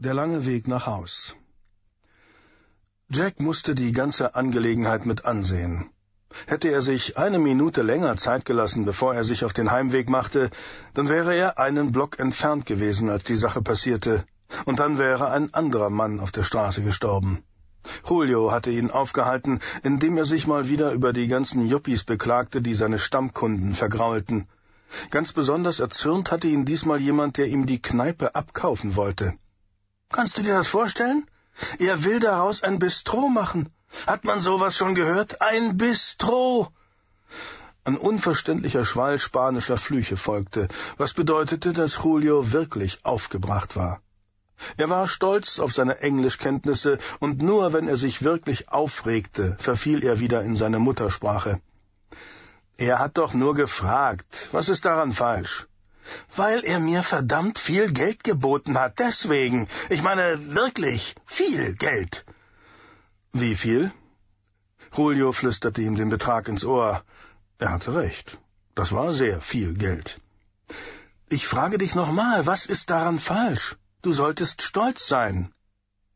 Der lange Weg nach Haus. Jack musste die ganze Angelegenheit mit ansehen. Hätte er sich eine Minute länger Zeit gelassen, bevor er sich auf den Heimweg machte, dann wäre er einen Block entfernt gewesen, als die Sache passierte, und dann wäre ein anderer Mann auf der Straße gestorben. Julio hatte ihn aufgehalten, indem er sich mal wieder über die ganzen Yuppies beklagte, die seine Stammkunden vergraulten. Ganz besonders erzürnt hatte ihn diesmal jemand, der ihm die Kneipe abkaufen wollte. Kannst du dir das vorstellen? Er will daraus ein Bistro machen. Hat man sowas schon gehört? Ein Bistro! Ein unverständlicher Schwall spanischer Flüche folgte, was bedeutete, dass Julio wirklich aufgebracht war. Er war stolz auf seine Englischkenntnisse, und nur wenn er sich wirklich aufregte, verfiel er wieder in seine Muttersprache. Er hat doch nur gefragt. Was ist daran falsch? Weil er mir verdammt viel Geld geboten hat, deswegen. Ich meine wirklich viel Geld. Wie viel? Julio flüsterte ihm den Betrag ins Ohr. Er hatte recht. Das war sehr viel Geld. Ich frage dich nochmal, was ist daran falsch? Du solltest stolz sein.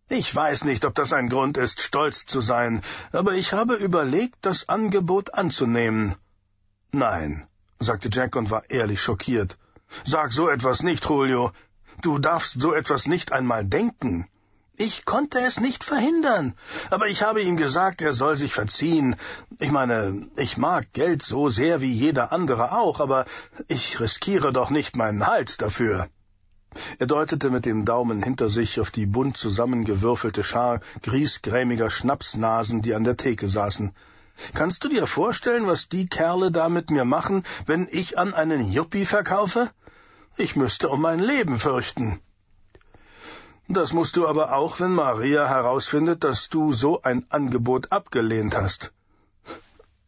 Ich weiß nicht, ob das ein Grund ist, stolz zu sein, aber ich habe überlegt, das Angebot anzunehmen. Nein, sagte Jack und war ehrlich schockiert. Sag so etwas nicht, Julio. Du darfst so etwas nicht einmal denken. Ich konnte es nicht verhindern, aber ich habe ihm gesagt, er soll sich verziehen. Ich meine, ich mag Geld so sehr wie jeder andere auch, aber ich riskiere doch nicht meinen Hals dafür. Er deutete mit dem Daumen hinter sich auf die bunt zusammengewürfelte Schar griesgrämiger Schnapsnasen, die an der Theke saßen. Kannst du dir vorstellen, was die Kerle da mit mir machen, wenn ich an einen Yuppie verkaufe? Ich müsste um mein Leben fürchten. Das musst du aber auch, wenn Maria herausfindet, dass du so ein Angebot abgelehnt hast.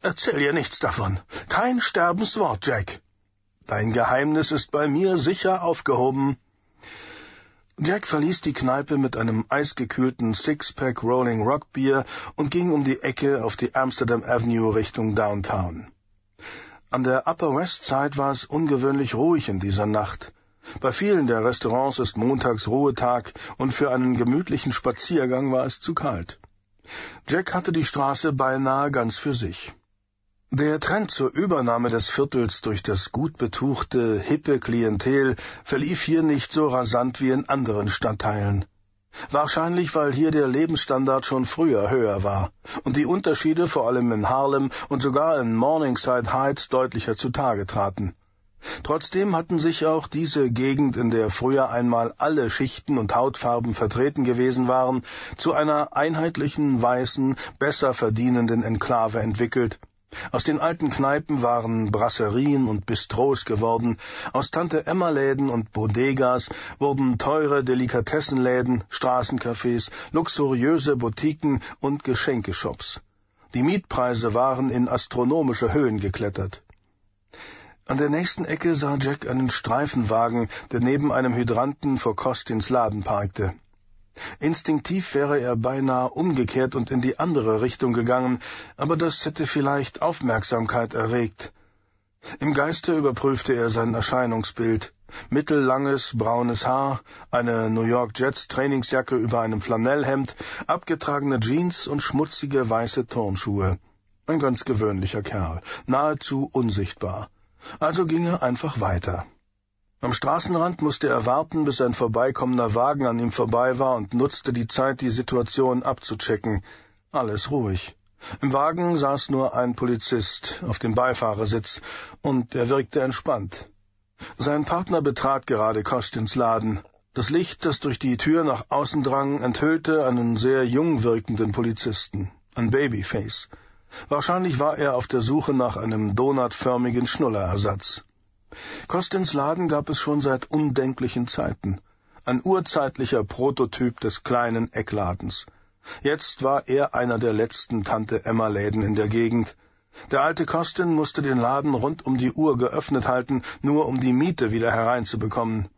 Erzähl ihr nichts davon. Kein Sterbenswort, Jack. Dein Geheimnis ist bei mir sicher aufgehoben. Jack verließ die Kneipe mit einem eisgekühlten Sixpack Rolling Rock Bier und ging um die Ecke auf die Amsterdam Avenue Richtung Downtown. An der Upper West Side war es ungewöhnlich ruhig in dieser Nacht. Bei vielen der Restaurants ist montags Ruhetag und für einen gemütlichen Spaziergang war es zu kalt. Jack hatte die Straße beinahe ganz für sich. Der Trend zur Übernahme des Viertels durch das gut betuchte, hippe Klientel verlief hier nicht so rasant wie in anderen Stadtteilen. Wahrscheinlich, weil hier der Lebensstandard schon früher höher war und die Unterschiede vor allem in Harlem und sogar in Morningside Heights deutlicher zutage traten. Trotzdem hatten sich auch diese Gegend, in der früher einmal alle Schichten und Hautfarben vertreten gewesen waren, zu einer einheitlichen, weißen, besser verdienenden Enklave entwickelt, aus den alten Kneipen waren Brasserien und Bistros geworden, aus Tante-Emma-Läden und Bodegas wurden teure Delikatessenläden, Straßencafés, luxuriöse Boutiquen und Geschenkeshops. Die Mietpreise waren in astronomische Höhen geklettert. An der nächsten Ecke sah Jack einen Streifenwagen, der neben einem Hydranten vor Kostins Laden parkte. Instinktiv wäre er beinahe umgekehrt und in die andere Richtung gegangen, aber das hätte vielleicht Aufmerksamkeit erregt. Im Geiste überprüfte er sein Erscheinungsbild. Mittellanges, braunes Haar, eine New York Jets Trainingsjacke über einem Flanellhemd, abgetragene Jeans und schmutzige weiße Turnschuhe. Ein ganz gewöhnlicher Kerl, nahezu unsichtbar. Also ging er einfach weiter. Am Straßenrand musste er warten, bis ein vorbeikommender Wagen an ihm vorbei war und nutzte die Zeit, die Situation abzuchecken. Alles ruhig. Im Wagen saß nur ein Polizist auf dem Beifahrersitz, und er wirkte entspannt. Sein Partner betrat gerade Kostins Laden. Das Licht, das durch die Tür nach außen drang, enthüllte einen sehr jung wirkenden Polizisten, ein Babyface. Wahrscheinlich war er auf der Suche nach einem donutförmigen Schnullerersatz. Kostins Laden gab es schon seit undenklichen Zeiten. Ein urzeitlicher Prototyp des kleinen Eckladens. Jetzt war er einer der letzten Tante-Emma-Läden in der Gegend. Der alte Kostin musste den Laden rund um die Uhr geöffnet halten, nur um die Miete wieder hereinzubekommen.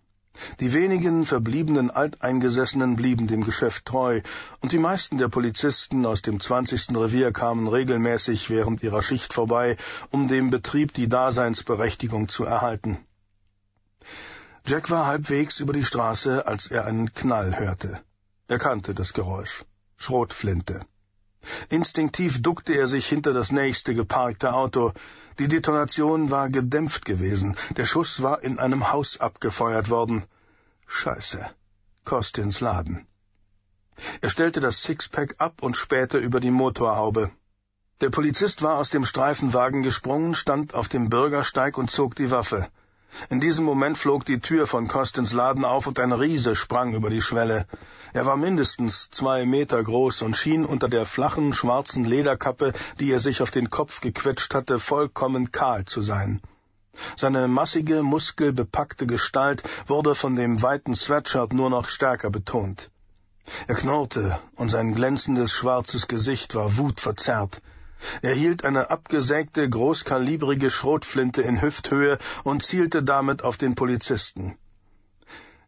Die wenigen verbliebenen Alteingesessenen blieben dem Geschäft treu, und die meisten der Polizisten aus dem zwanzigsten Revier kamen regelmäßig während ihrer Schicht vorbei, um dem Betrieb die Daseinsberechtigung zu erhalten. Jack war halbwegs über die Straße, als er einen Knall hörte. Er kannte das Geräusch. Schrotflinte. Instinktiv duckte er sich hinter das nächste geparkte Auto. Die Detonation war gedämpft gewesen. Der Schuss war in einem Haus abgefeuert worden. Scheiße. Kostins Laden. Er stellte das Sixpack ab und spähte über die Motorhaube. Der Polizist war aus dem Streifenwagen gesprungen, stand auf dem Bürgersteig und zog die Waffe. In diesem Moment flog die Tür von Kostins Laden auf und ein Riese sprang über die Schwelle. Er war mindestens zwei Meter groß und schien unter der flachen, schwarzen Lederkappe, die er sich auf den Kopf gequetscht hatte, vollkommen kahl zu sein. Seine massige, muskelbepackte Gestalt wurde von dem weiten Sweatshirt nur noch stärker betont. Er knurrte, und sein glänzendes schwarzes Gesicht war wutverzerrt. Er hielt eine abgesägte, großkalibrige Schrotflinte in Hüfthöhe und zielte damit auf den Polizisten.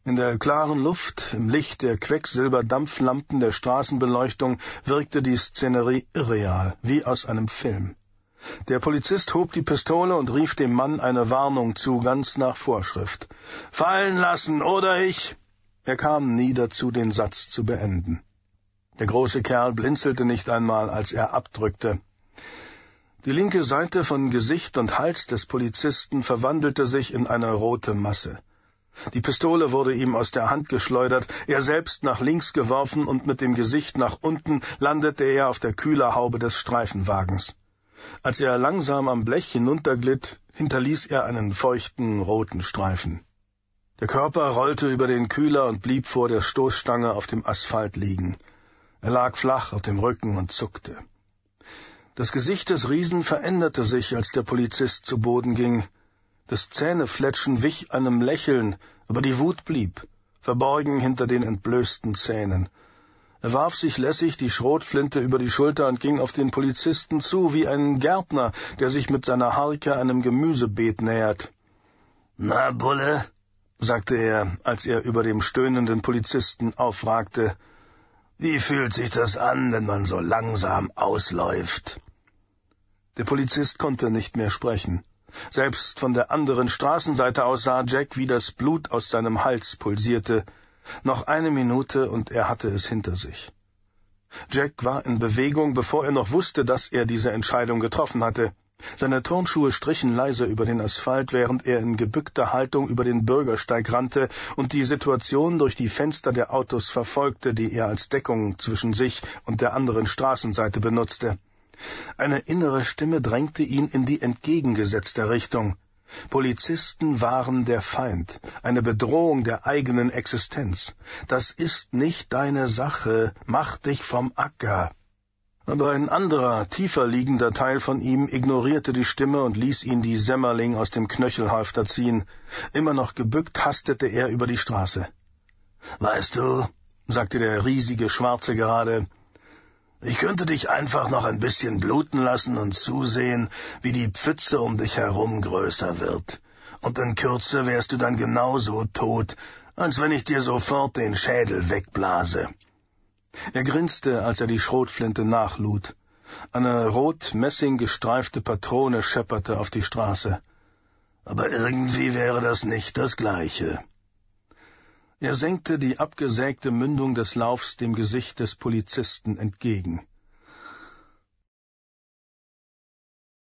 In der klaren Luft, im Licht der Quecksilberdampflampen der Straßenbeleuchtung wirkte die Szenerie irreal, wie aus einem Film. Der Polizist hob die Pistole und rief dem Mann eine Warnung zu, ganz nach Vorschrift. Fallen lassen, oder ich. Er kam nie dazu, den Satz zu beenden. Der große Kerl blinzelte nicht einmal, als er abdrückte. Die linke Seite von Gesicht und Hals des Polizisten verwandelte sich in eine rote Masse. Die Pistole wurde ihm aus der Hand geschleudert, er selbst nach links geworfen und mit dem Gesicht nach unten landete er auf der Kühlerhaube des Streifenwagens. Als er langsam am Blech hinunterglitt, hinterließ er einen feuchten roten Streifen. Der Körper rollte über den Kühler und blieb vor der Stoßstange auf dem Asphalt liegen. Er lag flach auf dem Rücken und zuckte. Das Gesicht des Riesen veränderte sich, als der Polizist zu Boden ging. Das Zähnefletschen wich einem Lächeln, aber die Wut blieb, verborgen hinter den entblößten Zähnen. Er warf sich lässig die Schrotflinte über die Schulter und ging auf den Polizisten zu, wie ein Gärtner, der sich mit seiner Harke einem Gemüsebeet nähert. Na, Bulle, sagte er, als er über dem stöhnenden Polizisten aufragte, wie fühlt sich das an, wenn man so langsam ausläuft? Der Polizist konnte nicht mehr sprechen. Selbst von der anderen Straßenseite aus sah Jack, wie das Blut aus seinem Hals pulsierte. Noch eine Minute und er hatte es hinter sich. Jack war in Bewegung, bevor er noch wusste, dass er diese Entscheidung getroffen hatte. Seine Turnschuhe strichen leise über den Asphalt, während er in gebückter Haltung über den Bürgersteig rannte und die Situation durch die Fenster der Autos verfolgte, die er als Deckung zwischen sich und der anderen Straßenseite benutzte. Eine innere Stimme drängte ihn in die entgegengesetzte Richtung. Polizisten waren der Feind, eine Bedrohung der eigenen Existenz. Das ist nicht deine Sache, mach dich vom Acker. Aber ein anderer, tiefer liegender Teil von ihm ignorierte die Stimme und ließ ihn die Semmerling aus dem Knöchelhalfter ziehen. Immer noch gebückt hastete er über die Straße. Weißt du, sagte der riesige Schwarze gerade, ich könnte dich einfach noch ein bisschen bluten lassen und zusehen, wie die Pfütze um dich herum größer wird. Und in Kürze wärst du dann genauso tot, als wenn ich dir sofort den Schädel wegblase. Er grinste, als er die Schrotflinte nachlud. Eine rot-messing gestreifte Patrone schepperte auf die Straße. Aber irgendwie wäre das nicht das Gleiche. Er senkte die abgesägte Mündung des Laufs dem Gesicht des Polizisten entgegen.